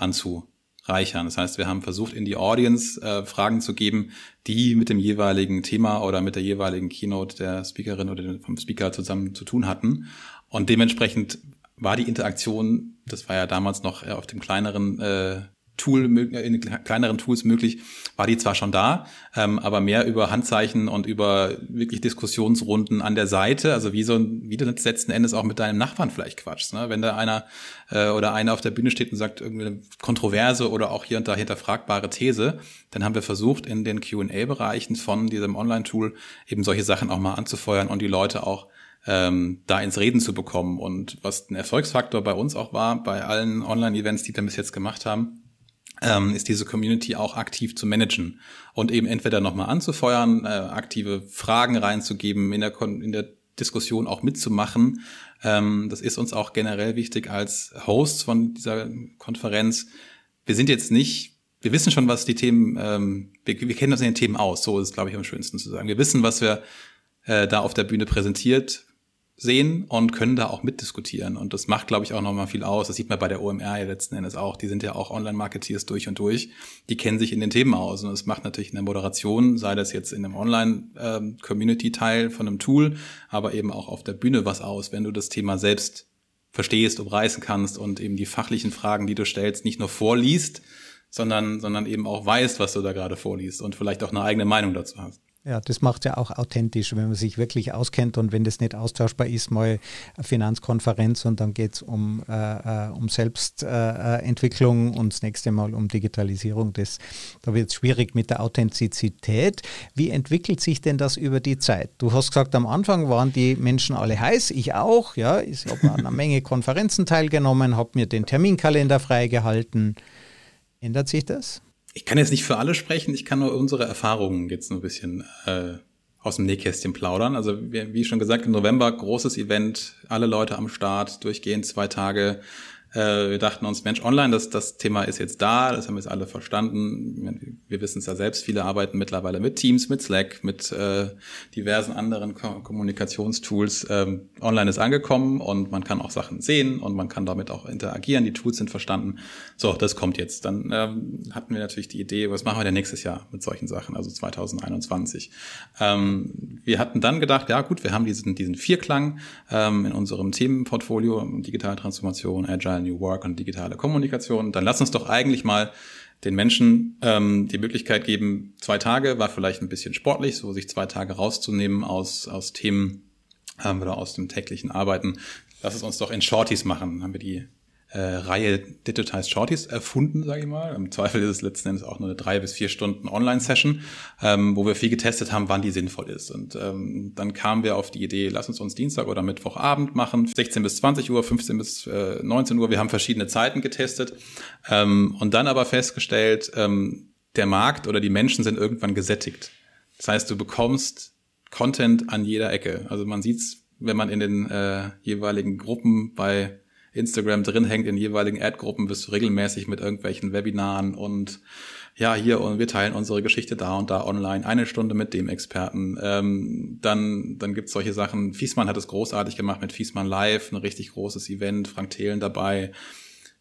anzureichern. Das heißt, wir haben versucht, in die Audience äh, Fragen zu geben, die mit dem jeweiligen Thema oder mit der jeweiligen Keynote der Speakerin oder vom Speaker zusammen zu tun hatten. Und dementsprechend war die Interaktion, das war ja damals noch auf dem kleineren äh, Tool, in kleineren Tools möglich, war die zwar schon da, ähm, aber mehr über Handzeichen und über wirklich Diskussionsrunden an der Seite, also wie so wie du letzten Endes auch mit deinem Nachbarn vielleicht quatschst, ne? wenn da einer äh, oder einer auf der Bühne steht und sagt irgendeine kontroverse oder auch hier und da hinterfragbare These, dann haben wir versucht in den Q&A-Bereichen von diesem Online-Tool eben solche Sachen auch mal anzufeuern und die Leute auch ähm, da ins Reden zu bekommen. Und was ein Erfolgsfaktor bei uns auch war, bei allen Online-Events, die wir bis jetzt gemacht haben, ähm, ist diese Community auch aktiv zu managen und eben entweder nochmal anzufeuern, äh, aktive Fragen reinzugeben, in der, Kon in der Diskussion auch mitzumachen. Ähm, das ist uns auch generell wichtig als Hosts von dieser Konferenz. Wir sind jetzt nicht, wir wissen schon, was die Themen, ähm, wir, wir kennen uns in den Themen aus, so ist es, glaube ich, am schönsten zu sagen. Wir wissen, was wir äh, da auf der Bühne präsentiert sehen und können da auch mitdiskutieren. Und das macht, glaube ich, auch nochmal viel aus. Das sieht man bei der OMR ja letzten Endes auch. Die sind ja auch Online-Marketeers durch und durch. Die kennen sich in den Themen aus. Und das macht natürlich in der Moderation, sei das jetzt in einem Online-Community-Teil von einem Tool, aber eben auch auf der Bühne was aus, wenn du das Thema selbst verstehst, umreißen kannst und eben die fachlichen Fragen, die du stellst, nicht nur vorliest, sondern, sondern eben auch weißt, was du da gerade vorliest und vielleicht auch eine eigene Meinung dazu hast. Ja, das macht ja auch authentisch, wenn man sich wirklich auskennt und wenn das nicht austauschbar ist, mal eine Finanzkonferenz und dann geht es um, äh, äh, um Selbstentwicklung äh, und das nächste Mal um Digitalisierung. Das, da wird es schwierig mit der Authentizität. Wie entwickelt sich denn das über die Zeit? Du hast gesagt, am Anfang waren die Menschen alle heiß, ich auch. Ja, ich habe an einer Menge Konferenzen teilgenommen, habe mir den Terminkalender freigehalten. Ändert sich das? Ich kann jetzt nicht für alle sprechen, ich kann nur unsere Erfahrungen jetzt ein bisschen äh, aus dem Nähkästchen plaudern. Also wie, wie schon gesagt, im November großes Event, alle Leute am Start, durchgehend zwei Tage. Äh, wir dachten uns, Mensch, online, das, das Thema ist jetzt da, das haben wir jetzt alle verstanden. Wir wissen es ja selbst, viele arbeiten mittlerweile mit Teams, mit Slack, mit äh, diversen anderen Ko Kommunikationstools. Ähm, online ist angekommen und man kann auch Sachen sehen und man kann damit auch interagieren. Die Tools sind verstanden. So, das kommt jetzt. Dann ähm, hatten wir natürlich die Idee, was machen wir denn nächstes Jahr mit solchen Sachen, also 2021. Ähm, wir hatten dann gedacht, ja gut, wir haben diesen, diesen Vierklang ähm, in unserem Themenportfolio, digitale Transformation, Agile New Work und digitale Kommunikation, dann lass uns doch eigentlich mal den Menschen ähm, die Möglichkeit geben, zwei Tage war vielleicht ein bisschen sportlich, so sich zwei Tage rauszunehmen aus, aus Themen ähm, oder aus dem täglichen Arbeiten. Lass es uns doch in Shorties machen. Haben wir die äh, Reihe Digitized Shorties erfunden, sage ich mal. Im Zweifel ist es letzten Endes auch nur eine drei bis vier Stunden Online-Session, ähm, wo wir viel getestet haben, wann die sinnvoll ist. Und ähm, dann kamen wir auf die Idee, lass uns uns Dienstag oder Mittwochabend machen, 16 bis 20 Uhr, 15 bis äh, 19 Uhr. Wir haben verschiedene Zeiten getestet ähm, und dann aber festgestellt, ähm, der Markt oder die Menschen sind irgendwann gesättigt. Das heißt, du bekommst Content an jeder Ecke. Also man sieht's, wenn man in den äh, jeweiligen Gruppen bei Instagram drin hängt in jeweiligen Ad-Gruppen, bist du regelmäßig mit irgendwelchen Webinaren und ja, hier und wir teilen unsere Geschichte da und da online, eine Stunde mit dem Experten. Ähm, dann dann gibt's solche Sachen. Fiesmann hat es großartig gemacht mit Fiesmann Live, ein richtig großes Event, Frank Thelen dabei.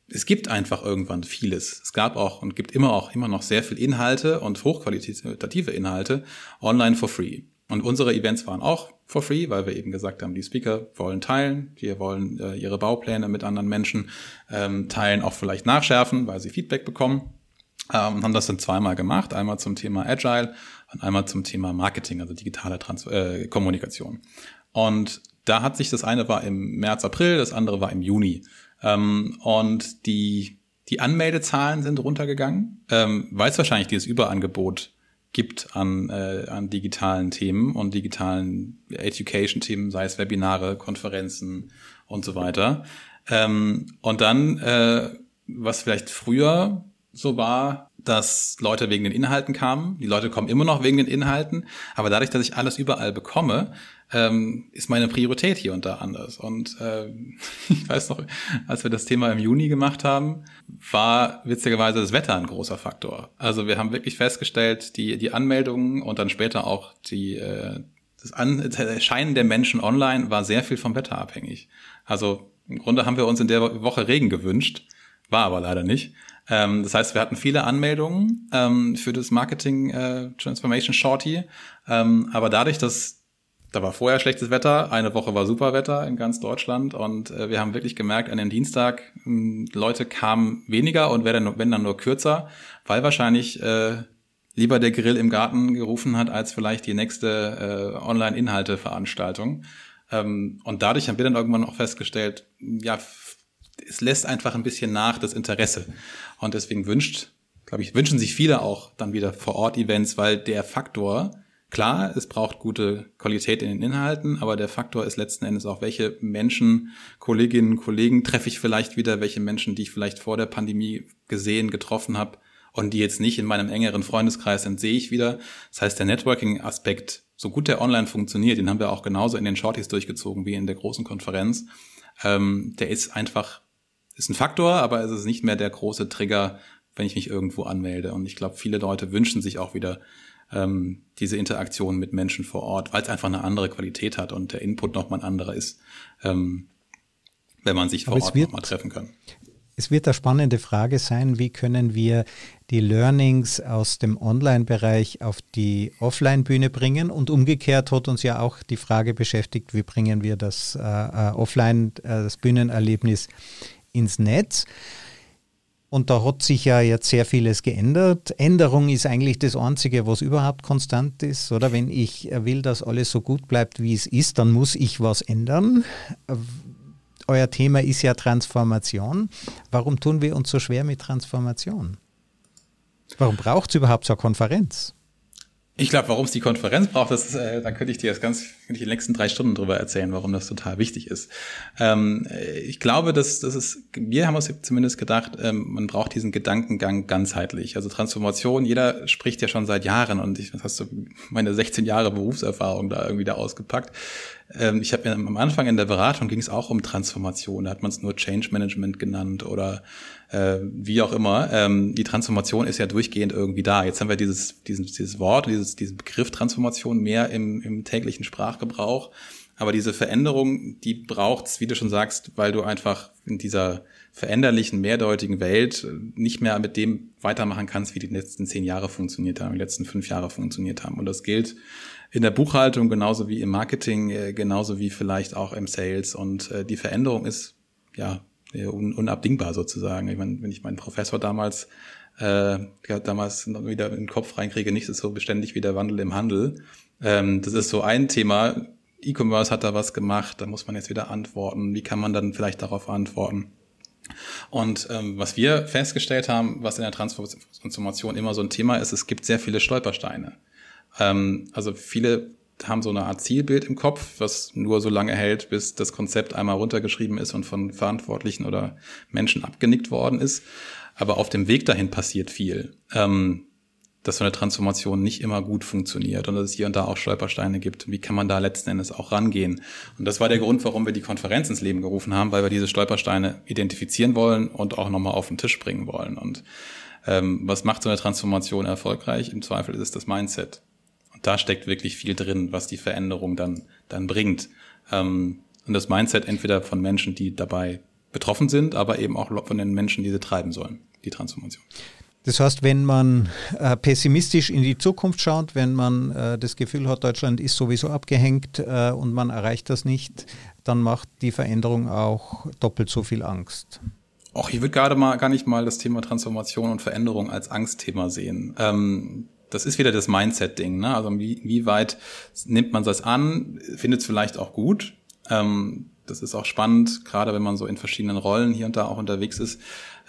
Es gibt einfach irgendwann vieles. Es gab auch und gibt immer auch immer noch sehr viel Inhalte und hochqualitative Inhalte online for free. Und unsere Events waren auch for free, weil wir eben gesagt haben, die Speaker wollen teilen, die wollen äh, ihre Baupläne mit anderen Menschen ähm, teilen, auch vielleicht nachschärfen, weil sie Feedback bekommen. Ähm, haben das dann zweimal gemacht, einmal zum Thema Agile und einmal zum Thema Marketing, also digitale Trans äh, Kommunikation. Und da hat sich das eine war im März, April, das andere war im Juni. Ähm, und die, die Anmeldezahlen sind runtergegangen, ähm, weil es wahrscheinlich dieses Überangebot gibt an, äh, an digitalen Themen und digitalen Education-Themen, sei es Webinare, Konferenzen und so weiter. Ähm, und dann, äh, was vielleicht früher so war, dass Leute wegen den Inhalten kamen. Die Leute kommen immer noch wegen den Inhalten, aber dadurch, dass ich alles überall bekomme, ähm, ist meine Priorität hier und da anders. Und äh, ich weiß noch, als wir das Thema im Juni gemacht haben, war witzigerweise das Wetter ein großer Faktor. Also wir haben wirklich festgestellt, die, die Anmeldungen und dann später auch die, äh, das, An das Erscheinen der Menschen online war sehr viel vom Wetter abhängig. Also im Grunde haben wir uns in der Woche Regen gewünscht, war aber leider nicht. Ähm, das heißt, wir hatten viele Anmeldungen ähm, für das Marketing äh, Transformation Shorty, ähm, aber dadurch, dass da war vorher schlechtes Wetter, eine Woche war super Wetter in ganz Deutschland und äh, wir haben wirklich gemerkt, an dem Dienstag mh, hm, Leute kamen weniger und wenn dann, nur kürzer, weil wahrscheinlich äh, lieber der Grill im Garten gerufen hat, als vielleicht die nächste äh, Online-Inhalte-Veranstaltung. Ähm, und dadurch haben wir dann irgendwann auch festgestellt, ja, es lässt einfach ein bisschen nach das Interesse. Und deswegen wünscht, glaube ich, wünschen sich viele auch dann wieder vor Ort Events, weil der Faktor, klar, es braucht gute Qualität in den Inhalten, aber der Faktor ist letzten Endes auch, welche Menschen, Kolleginnen, Kollegen treffe ich vielleicht wieder, welche Menschen, die ich vielleicht vor der Pandemie gesehen, getroffen habe und die jetzt nicht in meinem engeren Freundeskreis sind, sehe ich wieder. Das heißt, der Networking-Aspekt, so gut der online funktioniert, den haben wir auch genauso in den Shorties durchgezogen wie in der großen Konferenz, ähm, der ist einfach ist ein Faktor, aber es ist nicht mehr der große Trigger, wenn ich mich irgendwo anmelde. Und ich glaube, viele Leute wünschen sich auch wieder ähm, diese Interaktion mit Menschen vor Ort, weil es einfach eine andere Qualität hat und der Input nochmal ein anderer ist, ähm, wenn man sich vor Ort nochmal treffen kann. Es wird eine spannende Frage sein, wie können wir die Learnings aus dem Online-Bereich auf die Offline-Bühne bringen und umgekehrt hat uns ja auch die Frage beschäftigt, wie bringen wir das äh, äh Offline, äh, das Bühnenerlebnis ins Netz. Und da hat sich ja jetzt sehr vieles geändert. Änderung ist eigentlich das Einzige, was überhaupt konstant ist. Oder wenn ich will, dass alles so gut bleibt, wie es ist, dann muss ich was ändern. Euer Thema ist ja Transformation. Warum tun wir uns so schwer mit Transformation? Warum braucht es überhaupt so eine Konferenz? Ich glaube, warum es die Konferenz braucht, das äh, da könnte ich dir das ganz, könnte ich die nächsten drei Stunden drüber erzählen, warum das total wichtig ist. Ähm, ich glaube, dass das ist, wir haben uns zumindest gedacht, ähm, man braucht diesen Gedankengang ganzheitlich. Also Transformation, jeder spricht ja schon seit Jahren und ich, was hast du meine 16 Jahre Berufserfahrung da irgendwie da ausgepackt. ähm, ich habe am Anfang in der Beratung ging es auch um Transformation, da hat man es nur Change Management genannt oder äh, wie auch immer. Ähm, die Transformation ist ja durchgehend irgendwie da. Jetzt haben wir dieses, dieses, dieses Wort, dieses, diesen Begriff Transformation mehr im, im täglichen Sprachgebrauch. Aber diese Veränderung, die braucht's, wie du schon sagst, weil du einfach in dieser veränderlichen, mehrdeutigen Welt nicht mehr mit dem weitermachen kannst, wie die letzten zehn Jahre funktioniert haben, die letzten fünf Jahre funktioniert haben. Und das gilt in der Buchhaltung genauso wie im Marketing, äh, genauso wie vielleicht auch im Sales. Und äh, die Veränderung ist ja unabdingbar sozusagen. Ich meine, wenn ich meinen Professor damals äh, damals noch wieder in den Kopf reinkriege, nichts ist so beständig wie der Wandel im Handel. Ähm, das ist so ein Thema. E-Commerce hat da was gemacht, da muss man jetzt wieder antworten. Wie kann man dann vielleicht darauf antworten? Und ähm, was wir festgestellt haben, was in der Transformation immer so ein Thema ist, es gibt sehr viele Stolpersteine. Ähm, also viele haben so eine Art Zielbild im Kopf, was nur so lange hält, bis das Konzept einmal runtergeschrieben ist und von Verantwortlichen oder Menschen abgenickt worden ist. Aber auf dem Weg dahin passiert viel. Ähm, dass so eine Transformation nicht immer gut funktioniert und dass es hier und da auch Stolpersteine gibt. Wie kann man da letzten Endes auch rangehen? Und das war der Grund, warum wir die Konferenz ins Leben gerufen haben, weil wir diese Stolpersteine identifizieren wollen und auch nochmal auf den Tisch bringen wollen. Und ähm, was macht so eine Transformation erfolgreich? Im Zweifel ist es das Mindset da steckt wirklich viel drin, was die Veränderung dann, dann bringt. Ähm, und das Mindset entweder von Menschen, die dabei betroffen sind, aber eben auch von den Menschen, die sie treiben sollen, die Transformation. Das heißt, wenn man äh, pessimistisch in die Zukunft schaut, wenn man äh, das Gefühl hat, Deutschland ist sowieso abgehängt äh, und man erreicht das nicht, dann macht die Veränderung auch doppelt so viel Angst. Auch ich würde gerade mal gar nicht mal das Thema Transformation und Veränderung als Angstthema sehen. Ähm, das ist wieder das Mindset-Ding. Ne? Also wie, wie weit nimmt man das an, findet es vielleicht auch gut. Ähm, das ist auch spannend, gerade wenn man so in verschiedenen Rollen hier und da auch unterwegs ist.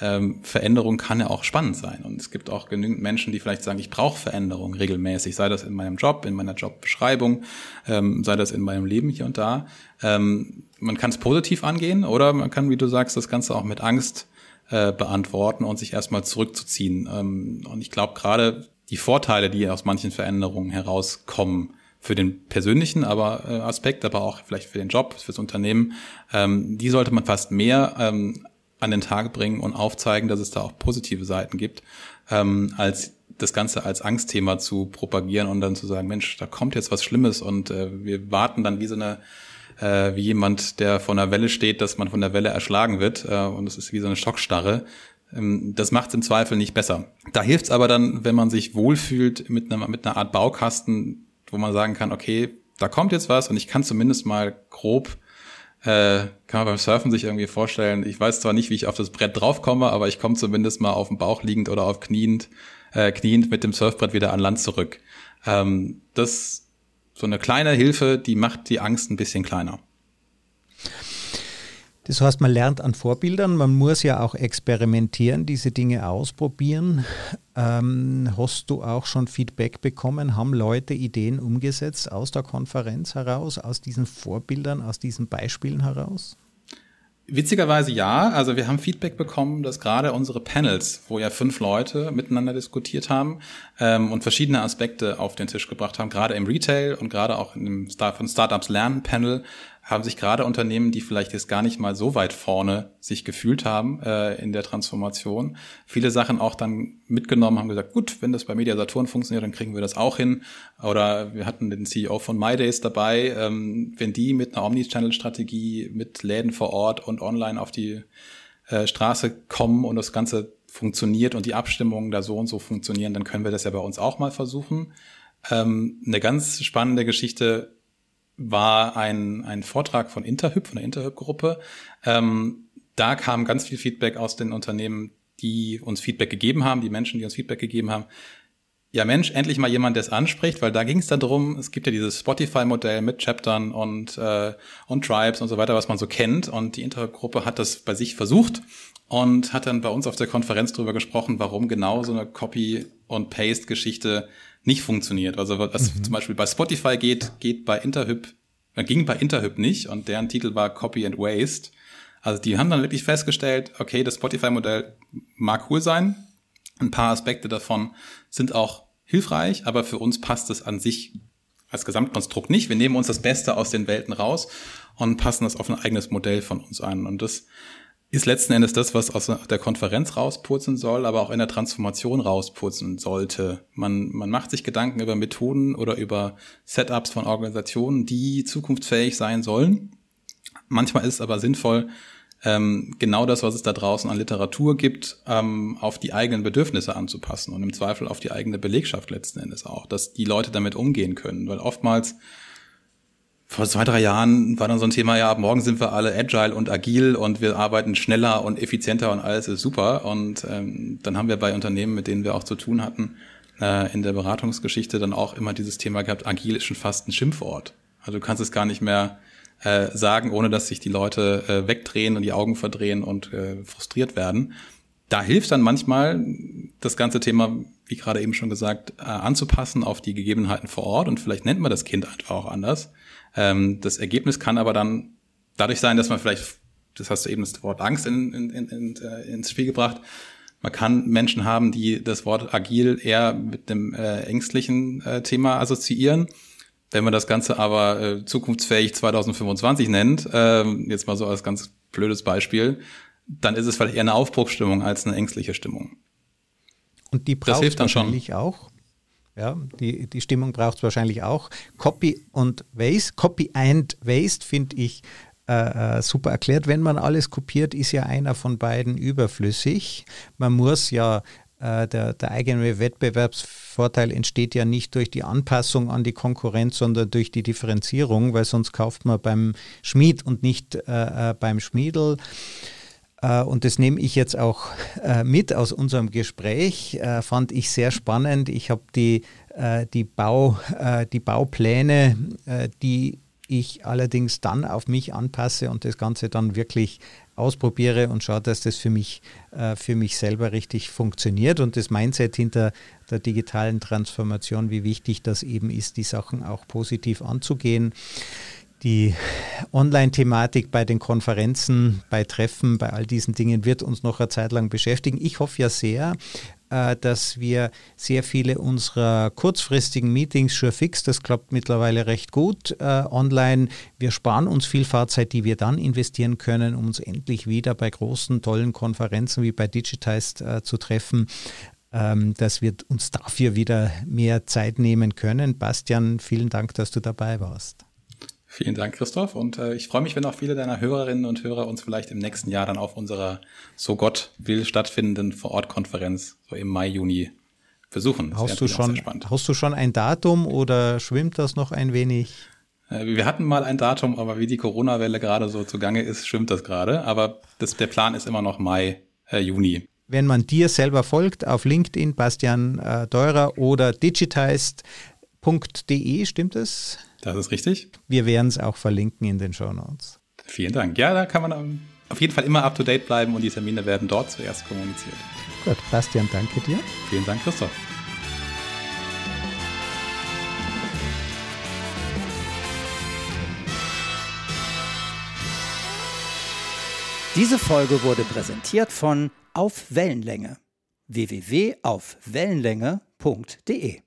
Ähm, Veränderung kann ja auch spannend sein. Und es gibt auch genügend Menschen, die vielleicht sagen, ich brauche Veränderung regelmäßig, sei das in meinem Job, in meiner Jobbeschreibung, ähm, sei das in meinem Leben hier und da. Ähm, man kann es positiv angehen oder man kann, wie du sagst, das Ganze auch mit Angst äh, beantworten und sich erstmal zurückzuziehen. Ähm, und ich glaube, gerade die Vorteile, die aus manchen Veränderungen herauskommen, für den persönlichen aber äh, Aspekt, aber auch vielleicht für den Job, fürs Unternehmen, ähm, die sollte man fast mehr ähm, an den Tag bringen und aufzeigen, dass es da auch positive Seiten gibt, ähm, als das Ganze als Angstthema zu propagieren und dann zu sagen, Mensch, da kommt jetzt was Schlimmes und äh, wir warten dann wie so eine äh, wie jemand, der vor einer Welle steht, dass man von der Welle erschlagen wird äh, und es ist wie so eine Schockstarre. Ähm, das macht es im Zweifel nicht besser. Da hilft es aber dann, wenn man sich wohlfühlt mit einer, mit einer Art Baukasten, wo man sagen kann, okay, da kommt jetzt was und ich kann zumindest mal grob, äh, kann man beim Surfen sich irgendwie vorstellen, ich weiß zwar nicht, wie ich auf das Brett draufkomme, aber ich komme zumindest mal auf dem Bauch liegend oder auf kniend, äh, kniend mit dem Surfbrett wieder an Land zurück. Ähm, das so eine kleine Hilfe, die macht die Angst ein bisschen kleiner. Das heißt, man lernt an Vorbildern, man muss ja auch experimentieren, diese Dinge ausprobieren. Ähm, hast du auch schon Feedback bekommen? Haben Leute Ideen umgesetzt aus der Konferenz heraus, aus diesen Vorbildern, aus diesen Beispielen heraus? Witzigerweise ja. Also wir haben Feedback bekommen, dass gerade unsere Panels, wo ja fünf Leute miteinander diskutiert haben ähm, und verschiedene Aspekte auf den Tisch gebracht haben, gerade im Retail und gerade auch im Start von Startups Lernen Panel, haben sich gerade Unternehmen, die vielleicht jetzt gar nicht mal so weit vorne sich gefühlt haben äh, in der Transformation, viele Sachen auch dann mitgenommen, haben gesagt, gut, wenn das bei Media Saturn funktioniert, dann kriegen wir das auch hin. Oder wir hatten den CEO von MyDays dabei, ähm, wenn die mit einer Omnichannel-Strategie, mit Läden vor Ort und online auf die äh, Straße kommen und das Ganze funktioniert und die Abstimmungen da so und so funktionieren, dann können wir das ja bei uns auch mal versuchen. Ähm, eine ganz spannende Geschichte war ein, ein Vortrag von Interhyp, von der Interhyp-Gruppe. Ähm, da kam ganz viel Feedback aus den Unternehmen, die uns Feedback gegeben haben, die Menschen, die uns Feedback gegeben haben. Ja, Mensch, endlich mal jemand, der es anspricht, weil da ging es dann darum, es gibt ja dieses Spotify-Modell mit Chaptern und, äh, und Tribes und so weiter, was man so kennt. Und die Interhyp-Gruppe hat das bei sich versucht und hat dann bei uns auf der Konferenz darüber gesprochen, warum genau so eine Copy- und Paste-Geschichte nicht funktioniert. Also was mhm. zum Beispiel bei Spotify geht, geht bei Interhyp, äh, ging bei Interhyp nicht und deren Titel war Copy and Waste. Also die haben dann wirklich festgestellt, okay, das Spotify-Modell mag cool sein. Ein paar Aspekte davon sind auch hilfreich, aber für uns passt es an sich als Gesamtkonstrukt nicht. Wir nehmen uns das Beste aus den Welten raus und passen das auf ein eigenes Modell von uns an. Und das ist letzten Endes das, was aus der Konferenz rauspurzeln soll, aber auch in der Transformation rauspurzeln sollte. Man, man macht sich Gedanken über Methoden oder über Setups von Organisationen, die zukunftsfähig sein sollen. Manchmal ist es aber sinnvoll, ähm, genau das, was es da draußen an Literatur gibt, ähm, auf die eigenen Bedürfnisse anzupassen und im Zweifel auf die eigene Belegschaft letzten Endes auch, dass die Leute damit umgehen können. Weil oftmals vor zwei, drei Jahren war dann so ein Thema, ja, ab morgen sind wir alle agile und agil und wir arbeiten schneller und effizienter und alles ist super. Und ähm, dann haben wir bei Unternehmen, mit denen wir auch zu tun hatten, äh, in der Beratungsgeschichte dann auch immer dieses Thema gehabt, agil ist schon fast ein Schimpfwort. Also du kannst es gar nicht mehr äh, sagen, ohne dass sich die Leute äh, wegdrehen und die Augen verdrehen und äh, frustriert werden. Da hilft dann manchmal das ganze Thema, wie gerade eben schon gesagt, äh, anzupassen auf die Gegebenheiten vor Ort und vielleicht nennt man das Kind einfach auch anders. Ähm, das Ergebnis kann aber dann dadurch sein, dass man vielleicht, das hast du eben das Wort Angst in, in, in, äh, ins Spiel gebracht, man kann Menschen haben, die das Wort agil eher mit dem äh, ängstlichen äh, Thema assoziieren wenn man das Ganze aber äh, zukunftsfähig 2025 nennt, äh, jetzt mal so als ganz blödes Beispiel, dann ist es vielleicht eher eine Aufbruchsstimmung als eine ängstliche Stimmung. Und die braucht es schon. auch. Ja, die, die Stimmung braucht es wahrscheinlich auch. Copy und Waste, Copy and Waste finde ich äh, äh, super erklärt. Wenn man alles kopiert, ist ja einer von beiden überflüssig. Man muss ja äh, der, der eigene Wettbewerbsvorteil entsteht ja nicht durch die Anpassung an die Konkurrenz, sondern durch die Differenzierung, weil sonst kauft man beim Schmied und nicht äh, äh beim Schmiedel. Äh, und das nehme ich jetzt auch mit aus unserem Gespräch. Fand ich sehr spannend. Ich habe die, die, Bau, die Baupläne, die ich allerdings dann auf mich anpasse und das Ganze dann wirklich ausprobiere und schaue, dass das für mich, äh, für mich selber richtig funktioniert. Und das Mindset hinter der digitalen Transformation, wie wichtig das eben ist, die Sachen auch positiv anzugehen. Die Online-Thematik bei den Konferenzen, bei Treffen, bei all diesen Dingen wird uns noch eine Zeit lang beschäftigen. Ich hoffe ja sehr, äh, dass wir sehr viele unserer kurzfristigen Meetings schon fix, das klappt mittlerweile recht gut äh, online. Wir sparen uns viel Fahrzeit, die wir dann investieren können, um uns endlich wieder bei großen, tollen Konferenzen wie bei Digitized äh, zu treffen ähm, dass wir uns dafür wieder mehr Zeit nehmen können. Bastian, vielen Dank, dass du dabei warst. Vielen Dank, Christoph. Und äh, ich freue mich, wenn auch viele deiner Hörerinnen und Hörer uns vielleicht im nächsten Jahr dann auf unserer so Gott will stattfindenden Vorortkonferenz so im Mai, Juni besuchen. Hast du, schon, hast du schon ein Datum oder schwimmt das noch ein wenig? Äh, wir hatten mal ein Datum, aber wie die Corona-Welle gerade so zugange ist, schwimmt das gerade. Aber das, der Plan ist immer noch Mai, äh, Juni. Wenn man dir selber folgt auf LinkedIn, Bastian äh, Deurer oder digitized.de, stimmt es? Das ist richtig. Wir werden es auch verlinken in den Show Notes. Vielen Dank. Ja, da kann man auf jeden Fall immer up to date bleiben und die Termine werden dort zuerst kommuniziert. Gut, Bastian, danke dir. Vielen Dank, Christoph. Diese Folge wurde präsentiert von Auf Wellenlänge www.aufwellenlänge.de